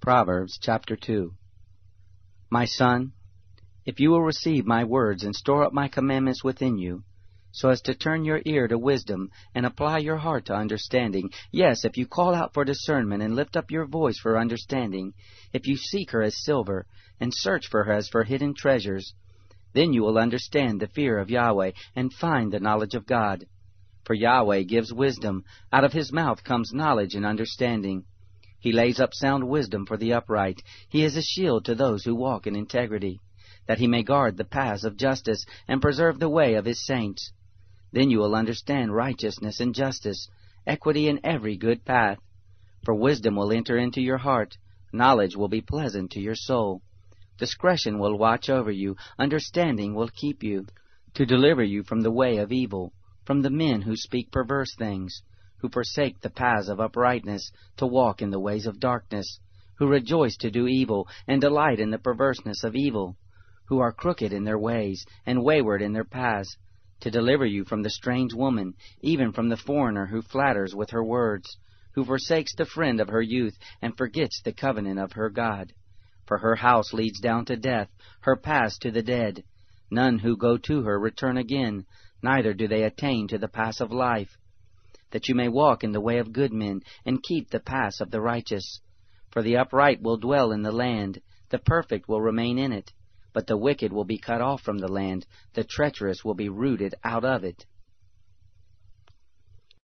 Proverbs chapter 2 My son, if you will receive my words and store up my commandments within you, so as to turn your ear to wisdom and apply your heart to understanding, yes, if you call out for discernment and lift up your voice for understanding, if you seek her as silver and search for her as for hidden treasures, then you will understand the fear of Yahweh and find the knowledge of God. For Yahweh gives wisdom, out of his mouth comes knowledge and understanding. He lays up sound wisdom for the upright. He is a shield to those who walk in integrity, that he may guard the paths of justice and preserve the way of his saints. Then you will understand righteousness and justice, equity in every good path. For wisdom will enter into your heart, knowledge will be pleasant to your soul. Discretion will watch over you, understanding will keep you, to deliver you from the way of evil, from the men who speak perverse things who forsake the paths of uprightness to walk in the ways of darkness, who rejoice to do evil and delight in the perverseness of evil, who are crooked in their ways and wayward in their paths, to deliver you from the strange woman, even from the foreigner who flatters with her words, who forsakes the friend of her youth and forgets the covenant of her God. For her house leads down to death, her paths to the dead. None who go to her return again, neither do they attain to the pass of life that you may walk in the way of good men, and keep the paths of the righteous. For the upright will dwell in the land, the perfect will remain in it, but the wicked will be cut off from the land, the treacherous will be rooted out of it.